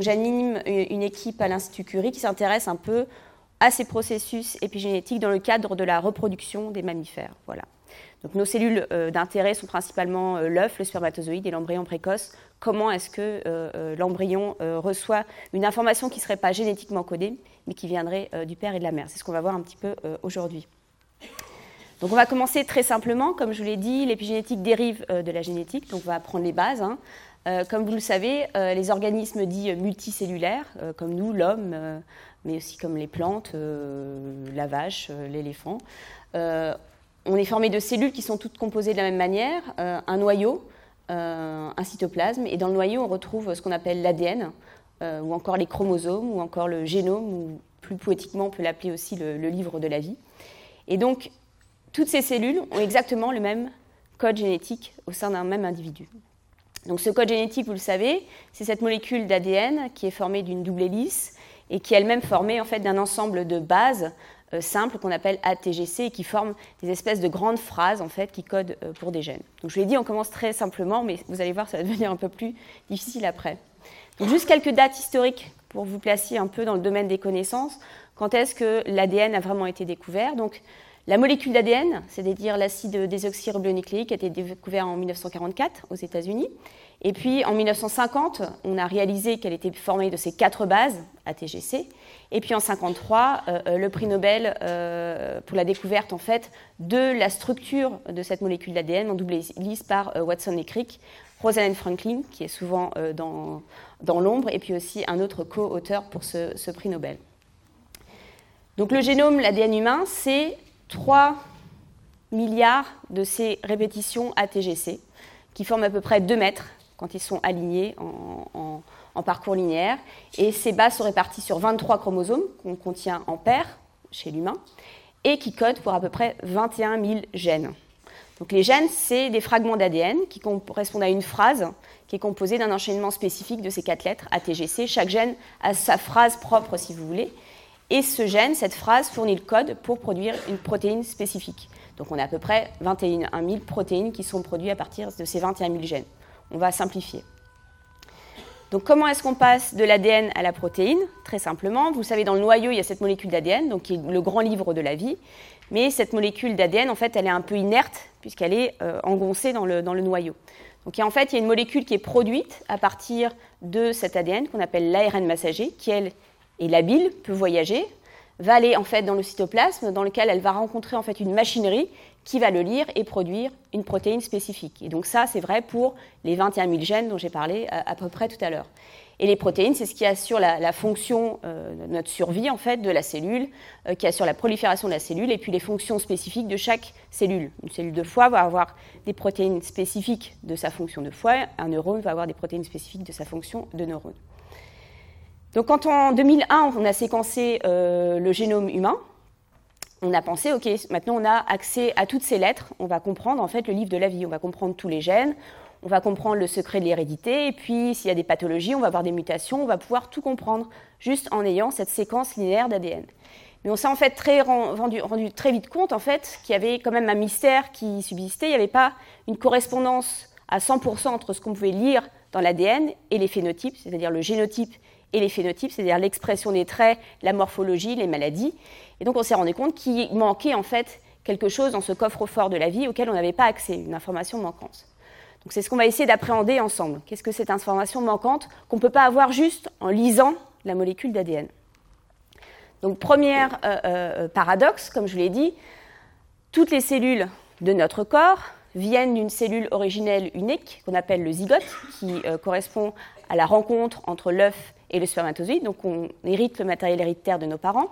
j'anime une équipe à l'Institut Curie qui s'intéresse un peu à ces processus épigénétiques dans le cadre de la reproduction des mammifères. Voilà. Donc nos cellules euh, d'intérêt sont principalement euh, l'œuf, le spermatozoïde et l'embryon précoce. Comment est-ce que euh, l'embryon reçoit une information qui ne serait pas génétiquement codée, mais qui viendrait du père et de la mère? C'est ce qu'on va voir un petit peu aujourd'hui. Donc on va commencer très simplement, comme je vous l'ai dit, l'épigénétique dérive de la génétique, donc on va apprendre les bases. Hein. Comme vous le savez, les organismes dits multicellulaires, comme nous, l'homme, mais aussi comme les plantes, la vache, l'éléphant, on est formé de cellules qui sont toutes composées de la même manière, euh, un noyau, euh, un cytoplasme, et dans le noyau on retrouve ce qu'on appelle l'ADN, euh, ou encore les chromosomes, ou encore le génome, ou plus poétiquement on peut l'appeler aussi le, livre de la vie. Et donc toutes ces cellules ont exactement le même code génétique au sein d'un même individu. Donc ce code génétique, vous le savez, c'est cette molécule d'ADN qui est formée d'une double hélice et qui est elle-même formée en fait d'un ensemble de bases euh, simples qu'on appelle ATGC et qui forment des espèces de grandes phrases en fait qui codent euh, pour des gènes. Donc je l'ai dit, on commence très simplement, mais vous allez voir, ça va devenir un peu plus difficile après. Donc juste quelques dates historiques pour vous placer un peu dans le domaine des connaissances. Quand est-ce que l'ADN a vraiment été découvert? Donc la molécule d'ADN, c'est-à-dire l'acide désoxyribonucléique, a été découvert en 1944 aux États-Unis. Et puis en 1950, on a réalisé qu'elle était formée de ces quatre bases ATGC. Et puis en 1953, euh, euh, le prix Nobel euh, pour la découverte en fait de la structure de cette molécule d'ADN en double hélice par Watson et Crick, Rosalind Franklin, qui est souvent dans, dans l'ombre, et puis aussi un autre co-auteur pour ce, ce, prix Nobel. Donc le génome, l'ADN humain, c'est 3 milliards de ces répétitions ATGC, qui forment à peu près 2 mètres quand ils sont alignés en, parcours linéaire. Et ces bases sont réparties sur 23 chromosomes qu'on contient en paire chez l'humain et qui codent pour à peu près 21 000 gènes. Donc les gènes, c'est des fragments d'ADN qui correspondent à une phrase qui est composée d'un enchaînement spécifique de ces quatre lettres ATGC. Chaque gène a sa phrase propre, si vous voulez. Et ce gène, cette phrase, fournit le code pour produire une protéine spécifique. Donc on a à peu près 21 000 protéines qui sont produites à partir de ces 21 000 gènes. On va simplifier. Donc comment est-ce qu'on passe de l'ADN à la protéine? Très simplement, vous savez, dans le noyau, il y a cette molécule d'ADN, donc qui est le grand livre de la vie. Mais cette molécule d'ADN, en fait, elle est un peu inerte, puisqu'elle est euh, engoncée dans le, dans le noyau. Donc en fait, il y a une molécule qui est produite à partir de cet ADN qu'on appelle l'ARN messager, qui elle est labile, peut voyager, va aller en fait dans le cytoplasme, dans lequel elle va rencontrer en fait une machinerie qui va le lire et produire une protéine spécifique. Et donc ça, c'est vrai pour les 21 000 gènes dont j'ai parlé à, peu près tout à l'heure. Et les protéines, c'est ce qui assure la, fonction euh, notre survie en fait de la cellule, euh, qui assure la prolifération de la cellule, et puis les fonctions spécifiques de chaque cellule. Une cellule de foie va avoir des protéines spécifiques de sa fonction de foie, un neurone va avoir des protéines spécifiques de sa fonction de neurone. Donc quand en 2001 on a séquencé euh, le génome humain, on a pensé, ok, maintenant on a accès à toutes ces lettres, on va comprendre en fait le livre de la vie, on va comprendre tous les gènes, on va comprendre le secret de l'hérédité, et puis s'il y a des pathologies, on va avoir des mutations, on va pouvoir tout comprendre juste en ayant cette séquence linéaire d'ADN. Mais on s'est en fait très rendu, très vite compte en fait qu'il y avait quand même un mystère qui subsistait, il n'y avait pas une correspondance à 100% entre ce qu'on pouvait lire dans l'ADN et les phénotypes, c'est-à-dire le génotype et les phénotypes, c'est-à-dire l'expression des traits, la morphologie, les maladies. Et donc on s'est rendu compte qu'il manquait en fait quelque chose dans ce coffre-fort de la vie auquel on n'avait pas accès, une information manquante. Donc c'est ce qu'on va essayer d'appréhender ensemble. Qu'est-ce que cette information manquante qu'on ne peut pas avoir juste en lisant la molécule d'ADN Donc premier euh, euh, paradoxe, comme je l'ai dit, toutes les cellules de notre corps viennent d'une cellule originelle unique qu'on appelle le zygote, qui euh, correspond à la rencontre entre l'œuf et le spermatozoïde. Donc on hérite le matériel héréditaire de nos parents.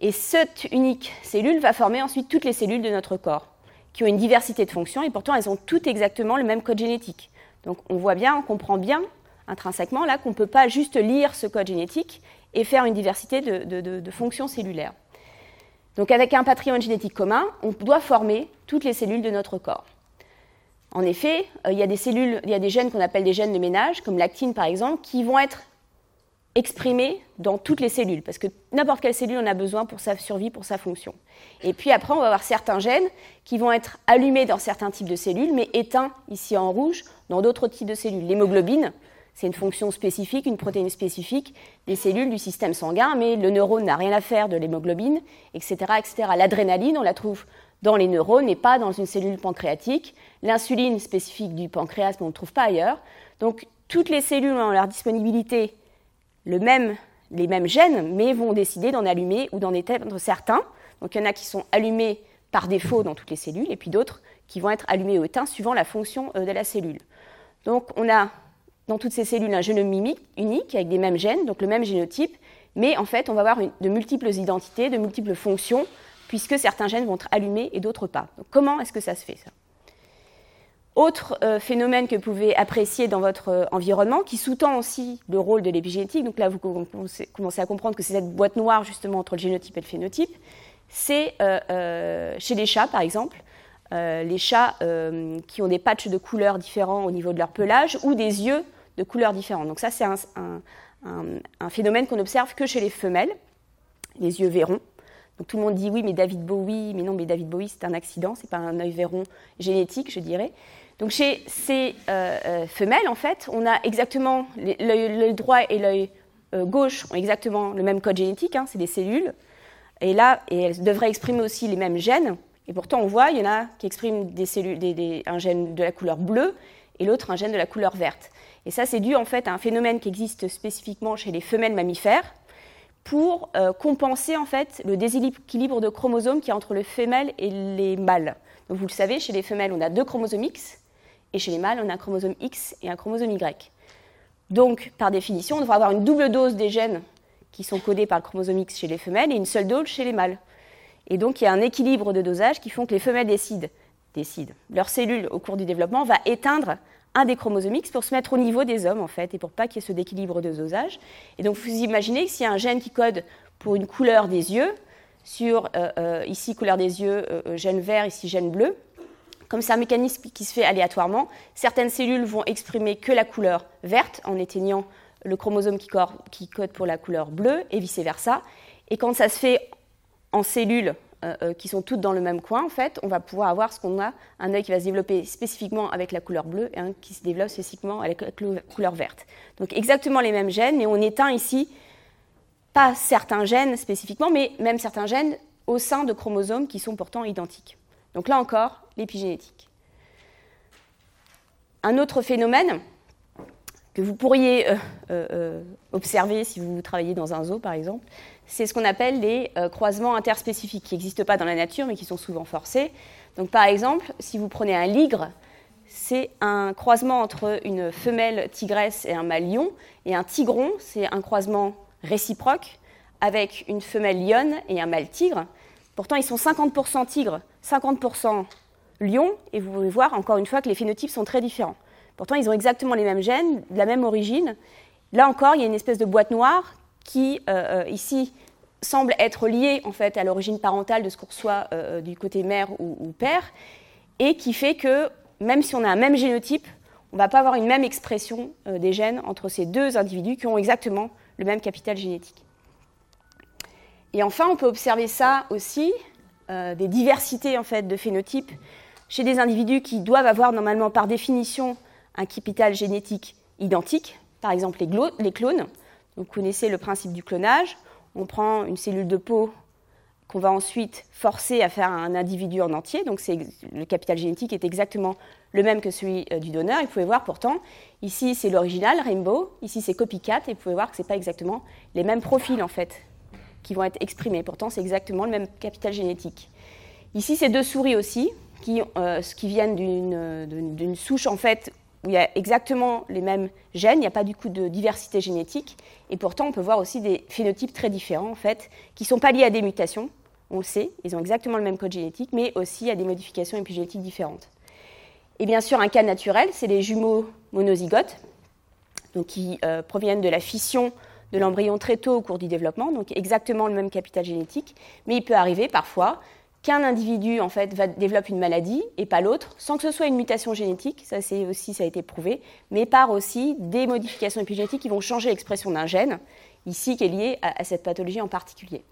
Et cette unique cellule va former ensuite toutes les cellules de notre corps, qui ont une diversité de fonctions et pourtant elles ont toutes exactement le même code génétique. Donc on voit bien, on comprend bien intrinsèquement là qu'on ne peut pas juste lire ce code génétique et faire une diversité de, fonctions cellulaires. Donc avec un patrimoine génétique commun, on doit former toutes les cellules de notre corps. En effet, euh, il y a des cellules, il y a des gènes qu'on appelle des gènes de ménage, comme l'actine par exemple, qui vont être exprimé dans toutes les cellules, parce que n'importe quelle cellule en a besoin pour sa survie, pour sa fonction. Et puis après, on va avoir certains gènes qui vont être allumés dans certains types de cellules, mais éteints ici en rouge dans d'autres types de cellules. L'hémoglobine, c'est une fonction spécifique, une protéine spécifique des cellules du système sanguin, mais le neurone n'a rien à faire de l'hémoglobine, etc. etc. L'adrénaline, on la trouve dans les neurones et pas dans une cellule pancréatique. L'insuline spécifique du pancréas, on ne trouve pas ailleurs. Donc toutes les cellules ont leur disponibilité les mêmes gènes, mais vont décider d'en allumer ou d'en éteindre certains. Donc il y en a qui sont allumés par défaut dans toutes les cellules, et puis d'autres qui vont être allumés ou éteints suivant la fonction euh, de la cellule. Donc on a dans toutes ces cellules un génome unique avec des mêmes gènes, donc le même génotype, mais en fait on va avoir de multiples identités, de multiples fonctions, puisque certains gènes vont être allumés et d'autres pas. Donc comment est-ce que ça se fait autre euh, phénomène que vous pouvez apprécier dans votre euh, environnement, qui sous-tend aussi le rôle de l'épigénétique, donc là vous commencez à comprendre que c'est cette boîte noire justement entre le génotype et le phénotype, c'est euh, chez les chats par exemple, les chats qui ont des patchs de couleurs différents au niveau de leur pelage ou des yeux de couleurs différentes. Donc ça c'est un, un, phénomène qu'on observe que chez les femelles, les yeux verrons. Donc tout le monde dit oui, mais David Bowie, mais non, mais David Bowie c'est un accident, c'est pas un œil verron génétique, je dirais. Donc chez ces euh, euh, femelles, en fait, on a exactement l'œil droit et l'œil euh, gauche ont exactement le même code génétique, hein, c'est des cellules. Et là, elles devraient exprimer aussi les mêmes gènes. Et pourtant, on voit, il y en a qui expriment des cellules, un gène de la couleur bleue et l'autre un gène de la couleur verte. Et ça, c'est dû en fait à un phénomène qui existe spécifiquement chez les femelles mammifères pour compenser en fait le déséquilibre de chromosomes qui y a entre les femelles et les mâles. Donc vous le savez, chez les femelles, on a deux chromosomes X et chez les mâles, on a un chromosome X et un chromosome Y. Donc, par définition, on devrait avoir une double dose des gènes qui sont codés par le chromosome X chez les femelles et une seule dose chez les mâles. Et donc, il y a un équilibre de dosage qui font que les femelles décident. Leur cellule, au cours du développement, va éteindre un des chromosomes X pour se mettre au niveau des hommes, en fait, et pour pas qu'il y ait ce déséquilibre de dosage. Et donc, vous imaginez que s'il y a un gène qui code pour une couleur des yeux, sur euh, euh, ici couleur des yeux, euh, gène vert, ici gène bleu, comme c'est un mécanisme qui se fait aléatoirement, certaines cellules vont exprimer que la couleur verte en éteignant le chromosome qui, code pour la couleur bleue et vice-versa. Et quand ça se fait en cellules euh, euh, qui sont toutes dans le même coin, en fait, on va pouvoir avoir ce qu'on a, un œil qui va se développer spécifiquement avec la couleur bleue et un qui se développe spécifiquement avec la couleur verte. Donc exactement les mêmes gènes, mais on éteint ici pas certains gènes spécifiquement, mais même certains gènes au sein de chromosomes qui sont pourtant identiques. Donc là encore, l'épigénétique. Un autre phénomène que vous pourriez euh, euh, euh, observer si vous travaillez dans un zoo, par exemple, c'est ce qu'on appelle les croisements interspécifiques, qui n'existent pas dans la nature, mais qui sont souvent forcés. Donc, par exemple, si vous prenez un ligre, c'est un croisement entre une femelle tigresse et un mâle lion, et un tigron, c'est un croisement réciproque avec une femelle lionne et un mâle tigre. Pourtant, ils sont 50% tigres, 50% lions, et vous pouvez voir encore une fois que les phénotypes sont très différents. Pourtant, ils ont exactement les mêmes gènes, la même origine. Là encore, il y a une espèce de boîte noire qui, euh, euh, ici, semble être liée en fait à l'origine parentale de ce qu'on reçoit euh, du côté mère ou, père, et qui fait que même si on a un même génotype, on ne va pas avoir une même expression des gènes entre ces deux individus qui ont exactement le même capital génétique. Et enfin, on peut observer ça aussi, euh, des diversités en fait, de phénotypes chez des individus qui doivent avoir normalement par définition un capital génétique identique, par exemple les, clones. vous connaissez le principe du clonage. On prend une cellule de peau qu'on va ensuite forcer à faire un individu en entier. Donc le capital génétique est exactement le même que celui euh, du donneur. Et vous pouvez voir pourtant, ici c'est l'original, Rainbow, ici c'est Copycat, et vous pouvez voir que ce n'est pas exactement les mêmes profils en fait qui vont être exprimés. Pourtant, c'est exactement le même capital génétique. Ici, c'est deux souris aussi, qui, euh, viennent d'une souche en fait où il y a exactement les mêmes gènes, il n'y a pas du coup de diversité génétique, et pourtant on peut voir aussi des phénotypes très différents en fait, qui ne sont pas liés à des mutations, on le sait, ils ont exactement le même code génétique, mais aussi à des modifications épigénétiques différentes. Et bien sûr, un cas naturel, c'est les jumeaux monozygotes, qui euh, proviennent de la fission de l'embryon très tôt au cours du développement, donc exactement le même capital génétique, mais il peut arriver parfois qu'un individu en fait développe une maladie et pas l'autre, sans que ce soit une mutation génétique, ça c'est aussi ça a été prouvé, mais par aussi des modifications épigénétiques qui vont changer l'expression d'un gène, ici qui est lié à, cette pathologie en particulier.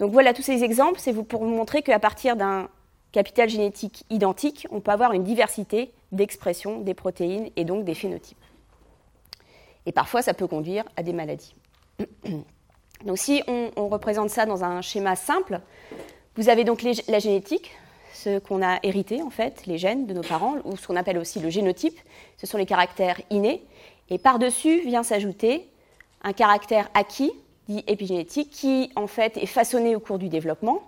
Donc voilà tous ces exemples, c'est pour vous montrer qu'à partir d'un capital génétique identique, on peut avoir une diversité d'expression des protéines et donc des phénotypes. Et parfois, ça peut conduire à des maladies. Donc si on, représente ça dans un schéma simple, vous avez donc la génétique, ce qu'on a hérité en fait, les gènes de nos parents, ou ce qu'on appelle aussi le génotype, ce sont les caractères innés, et par-dessus vient s'ajouter un caractère acquis, dit épigénétique, qui en fait est façonné au cours du développement.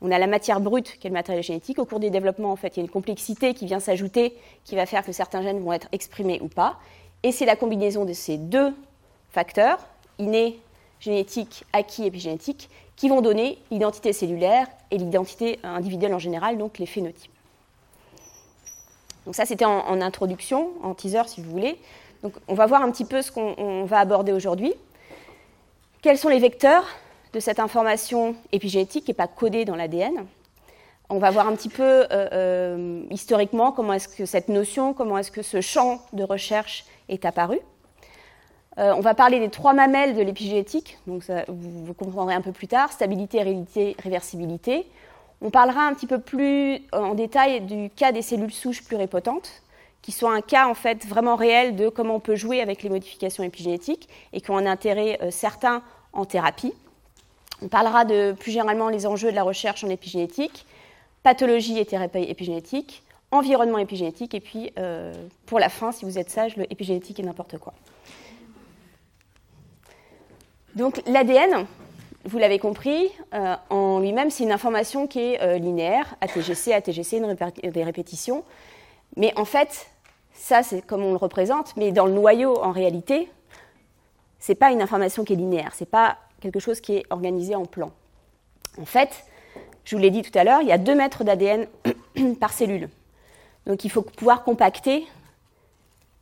On a la matière brute, qui est le matériel génétique. Au cours du développement, en fait, il y a une complexité qui vient s'ajouter, qui va faire que certains gènes vont être exprimés ou pas. Et c'est la combinaison de ces deux facteurs, innés, génétique, acquis, épigénétique, qui vont donner l'identité cellulaire et l'identité individuelle en général, donc les phénotypes. Donc ça, c'était en, introduction, en teaser si vous voulez. Donc on va voir un petit peu ce qu'on va aborder aujourd'hui. Quels sont les vecteurs de cette information épigénétique qui n'est pas codée dans l'ADN On va voir un petit peu euh, euh, historiquement comment est-ce que cette notion, comment est-ce que ce champ de recherche est apparu. Euh, on va parler des trois mamelles de l'épigénétique, donc vous, comprendrez un peu plus tard, stabilité, réversibilité. On parlera un petit peu plus en détail du cas des cellules souches pluripotentes, qui sont un cas en fait vraiment réel de comment on peut jouer avec les modifications épigénétiques et qui ont un intérêt euh, certain en thérapie. On parlera de plus généralement les enjeux de la recherche en épigénétique, pathologie et thérapie épigénétique, environnement épigénétique, et puis euh, pour la fin, si vous êtes sage, le épigénétique n'importe quoi. Donc l'ADN, vous l'avez compris, euh, en lui-même, c'est une information qui est euh, linéaire, ATGC, ATGC, une des répétitions. Mais en fait, ça, c'est comme on le représente, mais dans le noyau, en réalité, c'est pas une information qui est linéaire, c'est pas quelque chose qui est organisé en plan. En fait, je vous l'ai dit tout à l'heure, il y a 2 mètres d'ADN par cellule. Donc il faut pouvoir compacter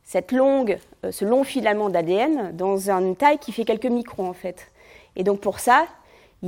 cette longue, euh, ce long filament d'ADN dans une taille qui fait quelques microns en fait. Et donc pour ça,